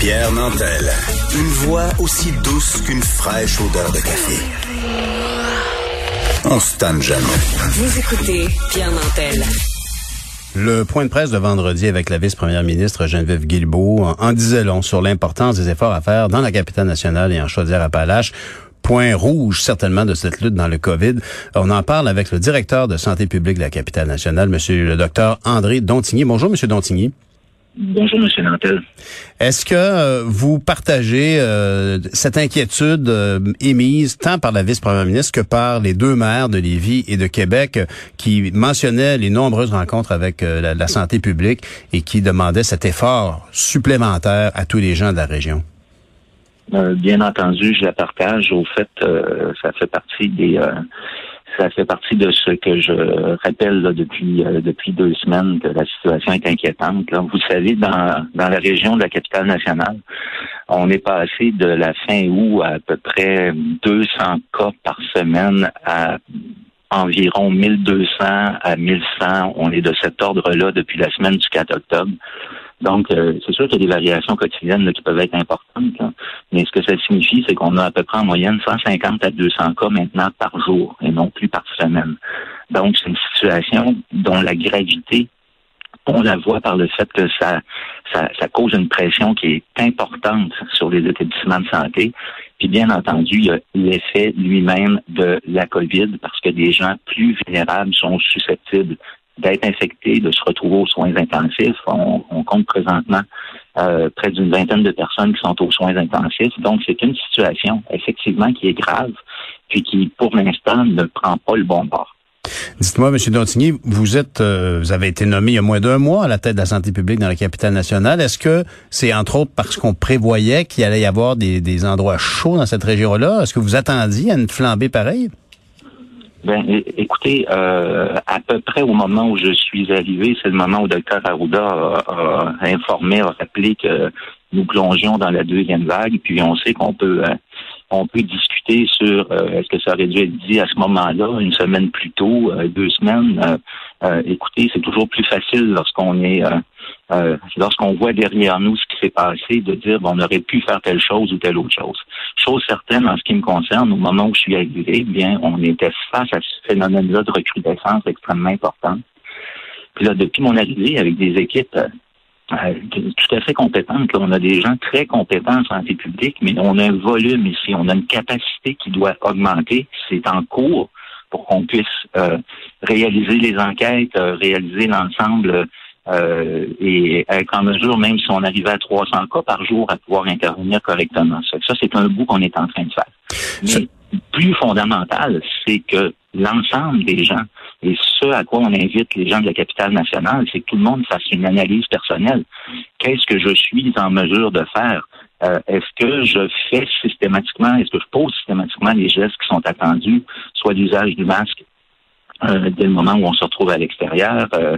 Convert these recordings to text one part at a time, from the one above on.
Pierre Nantel. Une voix aussi douce qu'une fraîche odeur de café. On se tanne jamais. Vous écoutez Pierre Nantel. Le point de presse de vendredi avec la vice-première ministre Geneviève Guilbeault en disait long sur l'importance des efforts à faire dans la capitale nationale et en Chaudière-Appalaches point rouge certainement de cette lutte dans le COVID. On en parle avec le directeur de santé publique de la capitale nationale, monsieur le docteur André Dontigny. Bonjour, monsieur Dontigny. Bonjour, M. Nantel. Est-ce que euh, vous partagez euh, cette inquiétude euh, émise tant par la vice-première ministre que par les deux maires de Lévis et de Québec qui mentionnaient les nombreuses rencontres avec la, la, santé publique et qui demandaient cet effort supplémentaire à tous les gens de la région? bien entendu, je la partage. Au fait, ça fait partie des ça fait partie de ce que je rappelle depuis euh, depuis deux semaines que la situation est inquiétante. Vous savez, dans, dans la région de la capitale nationale, on est passé de la fin août à, à peu près 200 cas par semaine à environ 1200 à 1100. On est de cet ordre-là depuis la semaine du 4 octobre. Donc, euh, c'est sûr qu'il y a des variations quotidiennes qui peuvent être importantes, mais ce que ça signifie, c'est qu'on a à peu près en moyenne 150 à 200 cas maintenant par jour et non plus par semaine. Donc, c'est une situation dont la gravité, on la voit par le fait que ça, ça, ça cause une pression qui est importante sur les établissements de santé. Puis bien entendu, il y a l'effet lui-même de la COVID parce que des gens plus vulnérables sont susceptibles d'être infecté, de se retrouver aux soins intensifs. On, compte présentement euh, près d'une vingtaine de personnes qui sont aux soins intensifs. Donc, c'est une situation, effectivement, qui est grave, puis qui, pour l'instant, ne prend pas le bon bord. Dites-moi, M. Dontigny, vous êtes, euh, vous avez été nommé il y a moins d'un mois à la tête de la santé publique dans la capitale nationale. Est-ce que c'est entre autres parce qu'on prévoyait qu'il allait y avoir des, des endroits chauds dans cette région-là? Est-ce que vous attendiez à une flambée pareille? Ben, écoutez, euh, à peu près au moment où je suis arrivé, c'est le moment où docteur Arruda a, informé, a rappelé que nous plongions dans la deuxième vague, puis on sait qu'on peut euh, on peut discuter sur euh, est-ce que ça aurait dû être dit à ce moment-là, une semaine plus tôt, euh, deux semaines. Euh, écoutez, c'est toujours plus facile lorsqu'on est lorsqu'on voit derrière nous ce qui s'est passé, de dire bon, on aurait pu faire telle chose ou telle autre chose. Chose certaine en ce qui me concerne, au moment où je suis arrivé, eh bien, on était face à ce phénomène-là de recrudescence extrêmement importante. Puis là, depuis mon arrivée, avec des équipes euh, tout à fait compétente. On a des gens très compétents en santé publique, mais on a un volume ici, on a une capacité qui doit augmenter. C'est en cours pour qu'on puisse euh, réaliser les enquêtes, euh, réaliser l'ensemble et être en mesure, même si on arrivait à 300 cas par jour, à pouvoir intervenir correctement. Ça, ça c'est un bout qu'on est en train de faire. Mais plus fondamental, c'est que l'ensemble des gens et ce à quoi on invite les gens de la capitale nationale, c'est que tout le monde fasse une analyse personnelle. Qu'est-ce que je suis en mesure de faire? Euh, est-ce que je fais systématiquement, est-ce que je pose systématiquement les gestes qui sont attendus, soit l'usage du masque euh, dès le moment où on se retrouve à l'extérieur, euh,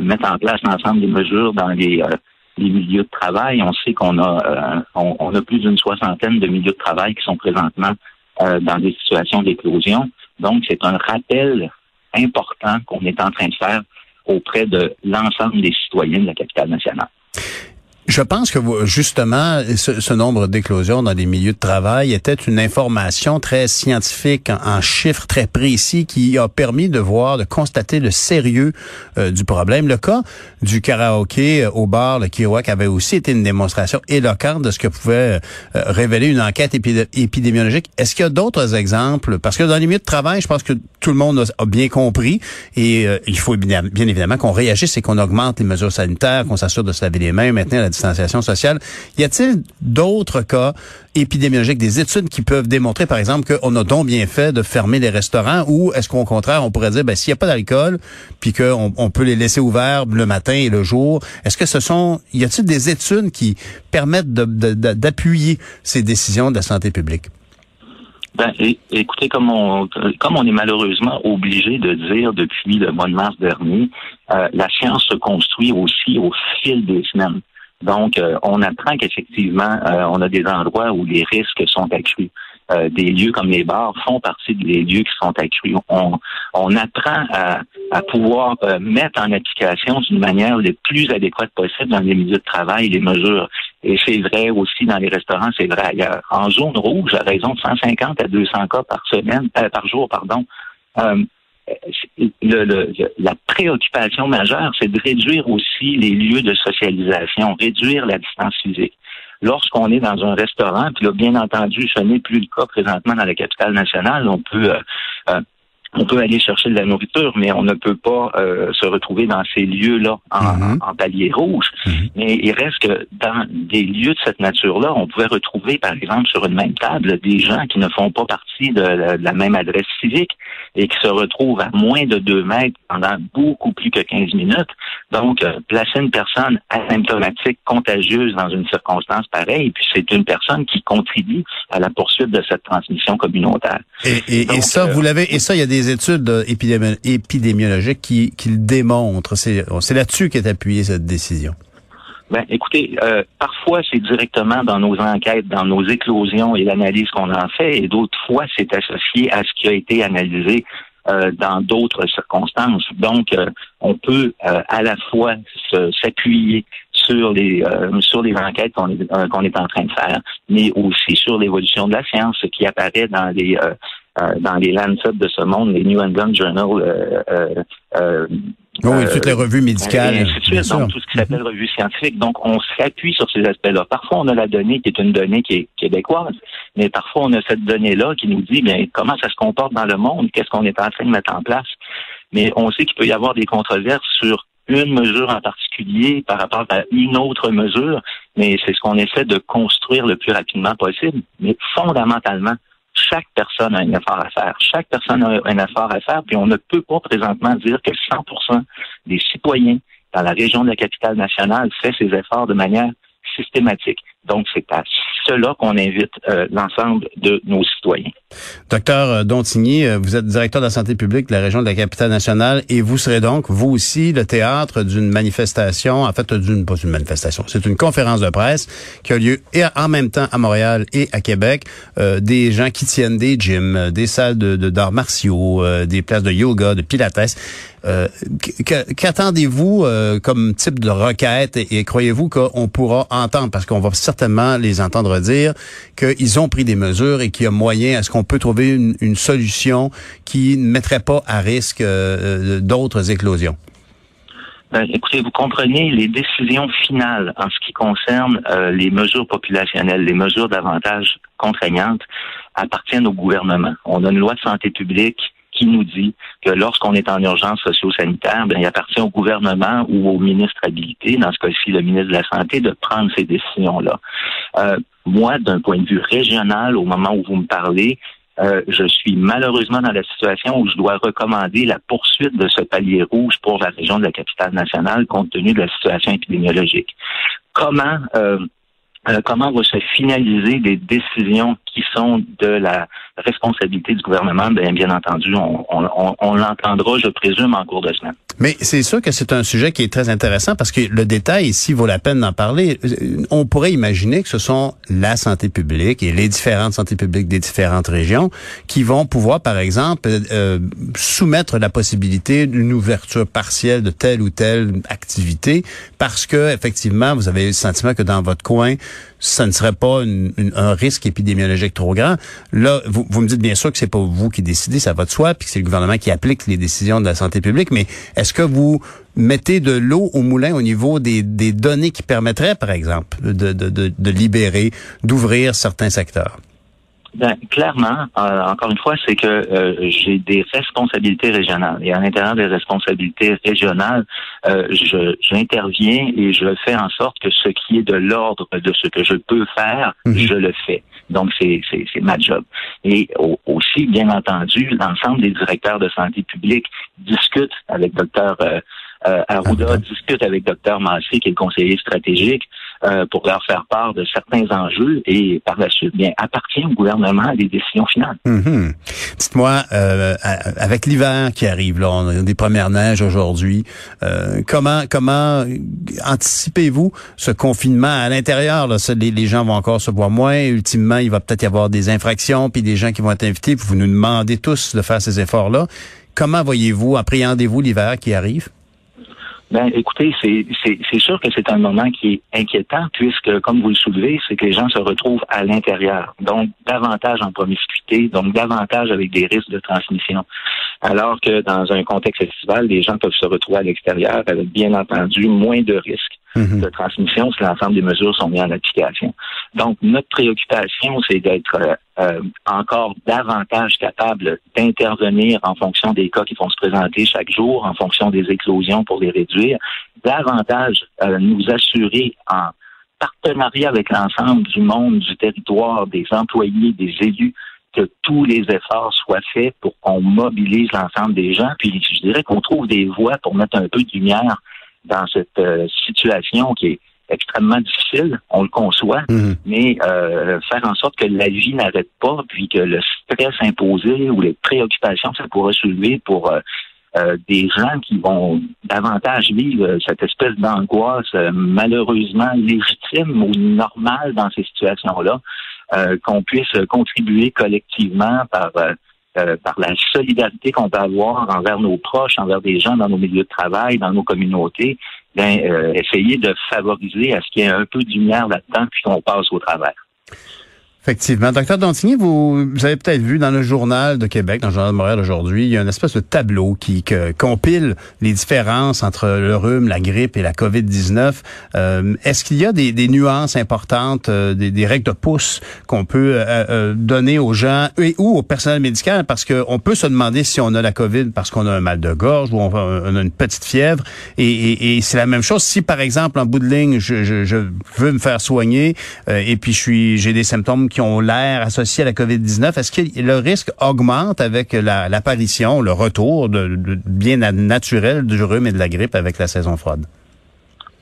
mettre en place l'ensemble des mesures dans les, les milieux de travail. On sait qu'on a on, on, a plus d'une soixantaine de milieux de travail qui sont présentement dans des situations d'éclosion. Donc, c'est un rappel important qu'on est en train de faire auprès de l'ensemble des citoyens de la capitale nationale. Je pense que justement, ce, nombre d'éclosions dans les milieux de travail était une information très scientifique, en, chiffres très précis, qui a permis de voir, de constater le sérieux euh, du problème. Le cas du karaoké euh, au bar, le Kiroak, avait aussi été une démonstration éloquente de ce que pouvait euh, révéler une enquête épidémiologique. Est-ce qu'il y a d'autres exemples? Parce que dans les milieux de travail, je pense que tout le monde a, bien compris et il faut bien, bien évidemment qu'on réagisse et qu'on augmente les mesures sanitaires, qu'on s'assure de se laver les mains, maintenant distanciation sociale. Y a-t-il d'autres cas épidémiologiques, des études qui peuvent démontrer, par exemple, qu'on a donc bien fait de fermer les restaurants ou est-ce qu'au contraire, on pourrait dire, ben, s'il n'y a pas d'alcool, puis qu'on on peut les laisser ouverts le matin et le jour, est-ce que ce sont, y a-t-il des études qui permettent d'appuyer ces décisions de la santé publique? Ben, écoutez, comme on, comme on est malheureusement obligé de dire depuis le mois de mars dernier, euh, la science se construit aussi au fil des semaines. Donc, euh, on apprend qu'effectivement, euh, on a des endroits où les risques sont accrus. Euh, des lieux comme les bars font partie des lieux qui sont accrus. On, on apprend à, à pouvoir mettre en application d'une manière le plus adéquate possible dans les milieux de travail les mesures. Et c'est vrai aussi dans les restaurants, c'est vrai ailleurs. En zone rouge, à raison de 150 à 200 cas par semaine, euh, par jour, pardon, euh, le, la préoccupation majeure, c'est de réduire aussi les lieux de socialisation, réduire la distance physique. Lorsqu'on est dans un restaurant, puis là, bien entendu, ce n'est plus le cas présentement dans la capitale nationale, on peut euh, euh, on peut aller chercher de la nourriture, mais on ne peut pas euh, se retrouver dans ces lieux-là en, mhm. palier rouge. Mhm. Mais il reste que dans des lieux de cette nature-là, on pouvait retrouver, par exemple, sur une même table, des gens qui ne font pas partie de la, même adresse civique et qui se retrouvent à moins de deux mètres pendant beaucoup plus que 15 minutes. Donc, euh, placer une personne asymptomatique, contagieuse dans une circonstance pareille, puis c'est une personne qui contribue à la poursuite de cette transmission communautaire. Et, et, ça, vous l'avez, et ça, il y a des études épidémiologiques qui, qui le démontrent. C'est là-dessus qu'est appuyée cette décision. Ben, écoutez, euh, parfois c'est directement dans nos enquêtes, dans nos éclosions et l'analyse qu'on en fait, et d'autres fois c'est associé à ce qui a été analysé euh, dans d'autres circonstances. Donc, euh, on peut à la fois s'appuyer sur les sur les enquêtes qu'on est est en train de faire, mais aussi sur l'évolution de la science, ce qui apparaît dans les euh, dans les Lancet de ce monde, les New England Journal. Euh, euh, euh oui, toutes les revues médicales. Et ainsi de suite, donc tout ce qui s'appelle mm-hmm. revue scientifique. Donc, on s'appuie sur ces aspects-là. Parfois, on a la donnée qui est une donnée qui est québécoise, mais parfois, on a cette donnée-là qui nous dit bien comment ça se comporte dans le monde, qu'est-ce qu'on est en train de mettre en place. Mais on sait qu'il peut y avoir des controverses sur une mesure en particulier par rapport à une autre mesure, mais c'est ce qu'on essaie de construire le plus rapidement possible. Mais fondamentalement, chaque personne a un effort à faire. Chaque personne a un effort à faire, puis on ne peut pas présentement dire que 100 des citoyens dans la région de la capitale nationale fait ces efforts de manière systématique. Donc, c'est à cela qu'on invite euh, l'ensemble de nos citoyens. Docteur euh, Dontigny, euh, vous êtes directeur de la santé publique de la région de la capitale nationale et vous serez donc, vous aussi, le théâtre d'une manifestation, en fait, d'une, pas une manifestation, c'est une conférence de presse qui a lieu et en même temps à Montréal et à Québec. des gens qui tiennent des gyms, des salles de, d'arts martiaux, des places de yoga, de pilates. qu'attendez-vous comme type de requête et croyez-vous qu'on pourra entendre, parce qu'on va certainement les entendre dire qu'ils ont pris des mesures et qu'il y a moyen à ce qu'on peut trouver une, solution qui ne mettrait pas à risque euh, euh, d'autres éclosions? Ben, écoutez, vous comprenez, les décisions finales en ce qui concerne euh, les mesures populationnelles, les mesures davantage contraignantes, appartiennent au gouvernement. On a une loi de santé publique nous dit que lorsqu'on est en urgence socio-sanitaire, ben, il appartient au gouvernement ou au ministre habilité, dans ce cas-ci le ministre de la Santé, de prendre ces décisions-là. Euh, moi, d'un point de vue régional, au moment où vous me parlez, euh, je suis malheureusement dans la situation où je dois recommander la poursuite de ce palier rouge pour la région de la capitale nationale compte tenu de la situation épidémiologique. Comment euh, euh, comment vont se finaliser des décisions qui sont de la responsabilité du gouvernement, bien, bien entendu, on, on, on l'entendra, je présume, en cours de semaine. Mais c'est sûr que c'est un sujet qui est très intéressant parce que le détail ici vaut la peine d'en parler. On pourrait imaginer que ce sont la santé publique et les différentes santé publiques des différentes régions qui vont pouvoir, par exemple, euh, soumettre la possibilité d'une ouverture partielle de telle ou telle activité parce que effectivement, vous avez le sentiment que dans votre coin, ça ne serait pas un risque épidémiologique trop grand. Là, vous, me dites bien sûr que c'est pas vous qui décidez, ça va de soi, puis que c'est le gouvernement qui applique les décisions de la santé publique, mais est-ce que vous mettez de l'eau au moulin au niveau des, données qui permettraient, par exemple, de libérer, d'ouvrir certains secteurs? Ben, clairement, euh, encore une fois, c'est que euh, j'ai des responsabilités régionales. Et à l'intérieur des responsabilités régionales, euh, j'interviens et je fais en sorte que ce qui est de l'ordre de ce que je peux faire, mhm. je le fais. Donc, c'est ma job. Et aussi, bien entendu, l'ensemble des directeurs de santé publique discutent avec docteur euh, Arruda discute avec Dr Massé, qui est le conseiller stratégique, euh, pour leur faire part de certains enjeux et par la suite, bien, appartient au gouvernement des décisions finales. Mm-hmm. Dites-moi, euh, avec l'hiver qui arrive, là, on a des premières neiges aujourd'hui, euh, comment comment anticipez-vous ce confinement à l'intérieur? Là, les, les, gens vont encore se voir moins. Ultimement, il va peut-être y avoir des infractions, puis des gens qui vont être invités. Vous nous demandez tous de faire ces efforts-là. Comment voyez-vous, appréhendez-vous l'hiver qui arrive? Ben, écoutez, c'est, sûr que c'est un moment qui est inquiétant puisque, comme vous le soulevez, c'est que les gens se retrouvent à l'intérieur, donc davantage en promiscuité, donc davantage avec des risques de transmission. Alors que dans un contexte estival, les gens peuvent se retrouver à l'extérieur avec, bien entendu, moins de risques Mhm. de transmission si l'ensemble des mesures sont mises en application. Donc, notre préoccupation, c'est d'être euh, euh, encore davantage capable d'intervenir en fonction des cas qui vont se présenter chaque jour, en fonction des éclosions pour les réduire, davantage euh, nous assurer en partenariat avec l'ensemble du monde, du territoire, des employés, des élus, que tous les efforts soient faits pour qu'on mobilise l'ensemble des gens. Puis je dirais qu'on trouve des voies pour mettre un peu de lumière dans cette euh, situation qui est extrêmement difficile, on le conçoit, Mhm. mais euh, faire en sorte que la vie n'arrête pas, puis que le stress imposé ou les préoccupations que ça pourrait soulever pour euh, euh, des gens qui vont davantage vivre cette espèce d'angoisse euh, malheureusement légitime ou normale dans ces situations-là, euh, qu'on puisse contribuer collectivement par euh, euh, par la solidarité qu'on peut avoir envers nos proches, envers des gens dans nos milieux de travail, dans nos communautés, ben, euh, essayer de favoriser à ce qu'il y ait un peu de lumière là-dedans, puis qu'on passe au travers. Effectivement. Docteur Dantigny, vous, vous avez peut-être vu dans le journal de Québec, dans le journal de Montréal aujourd'hui, il y a une espèce de tableau qui que- compile les différences entre le rhume, la grippe et la COVID-19. Euh, Est-ce qu'il y a des, des nuances importantes, euh, des, des règles de pouce qu'on peut euh, euh, donner aux gens et ou au personnel médical? Parce qu'on peut se demander si on a la COVID parce qu'on a un mal de gorge ou on, a une petite fièvre. Et, et- et c'est la même chose si, par exemple, en bout de ligne, je, je, je veux me faire soigner euh, et puis je suis j'ai des symptômes qui ont l'air associés à la COVID-19. Est-ce que le risque augmente avec la- l'apparition, le retour de, bien na- naturel du rhume et de la grippe avec la saison froide?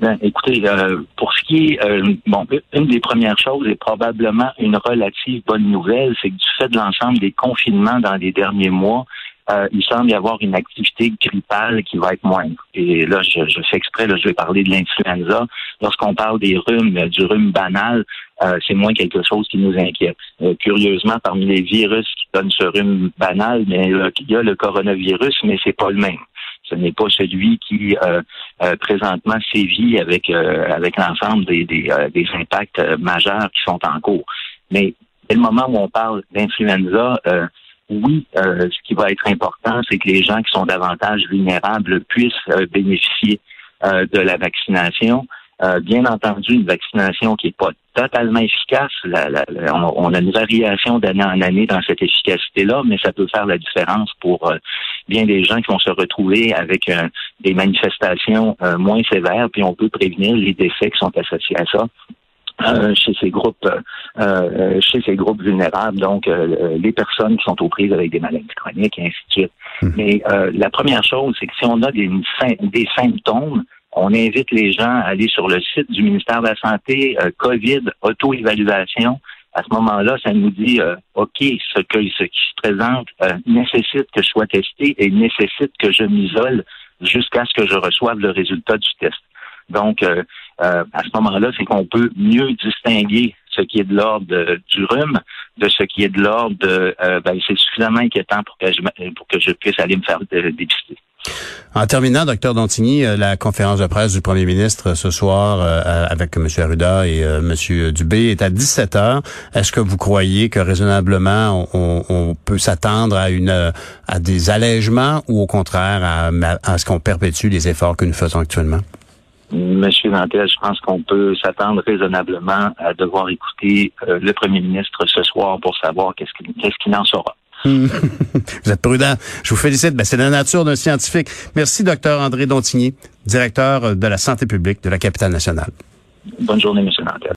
Ben, écoutez, euh, pour ce qui est, euh, bon, une des premières choses et probablement une relative bonne nouvelle, c'est que du fait de l'ensemble des confinements dans les derniers mois, euh, il semble y avoir une activité grippale qui va être moindre. Et là, je, je fais exprès, là, je vais parler de l'influenza. Lorsqu'on parle des rhumes, du rhume banal, euh, c'est moins quelque chose qui nous inquiète. Euh, curieusement, parmi les virus qui donnent ce rhume banal, il y a le coronavirus, mais c'est pas le même. Ce n'est pas celui qui euh, présentement sévit avec avec l'ensemble des impacts majeurs qui sont en cours. Mais dès le moment où on parle d'influenza, oui, ce qui va être important, c'est que les gens qui sont davantage vulnérables puissent bénéficier de la vaccination. Euh, bien entendu, une vaccination qui n'est pas totalement efficace. La- la- la- on, on a une variation d'année en année dans cette efficacité-là, mais ça peut faire la différence pour euh, bien des gens qui vont se retrouver avec euh, des manifestations euh, moins sévères, puis on peut prévenir les décès qui sont associés à ça. euh, chez ces groupes euh, euh, chez ces groupes vulnérables, donc euh, les personnes qui sont aux prises avec des maladies chroniques et ainsi de suite. Mais euh, la première chose, c'est que si on a des, des symptômes, on invite les gens à aller sur le site du ministère de la Santé, euh, COVID, auto-évaluation. À ce moment-là, ça nous dit, euh, OK, ce, que, ce qui se présente euh, nécessite que je sois testé et nécessite que je m'isole jusqu'à ce que je reçoive le résultat du test. Donc, euh, à ce moment-là, c'est qu'on peut mieux distinguer ce qui est de l'ordre du rhume de ce qui est de l'ordre de euh, ben, c'est suffisamment inquiétant pour que je pour que je puisse aller me faire dépister. En terminant, docteur Dontigny, euh, la conférence de presse du premier ministre euh, ce soir euh, avec M. Arruda et euh, M. Dubé est à 17 heures. Est-ce que vous croyez que raisonnablement on, peut s'attendre à une à des allègements ou au contraire à, ce qu'on perpétue les efforts que nous faisons actuellement? Monsieur Nantel, je pense qu'on peut s'attendre raisonnablement à devoir écouter le premier ministre ce soir pour savoir qu'est-ce qu'il en saura. Vous êtes prudent. Je vous félicite. Ben, c'est la nature d'un scientifique. Merci, docteur André Dontigny, directeur de la santé publique de la capitale nationale. Bonne journée, Monsieur Nantel.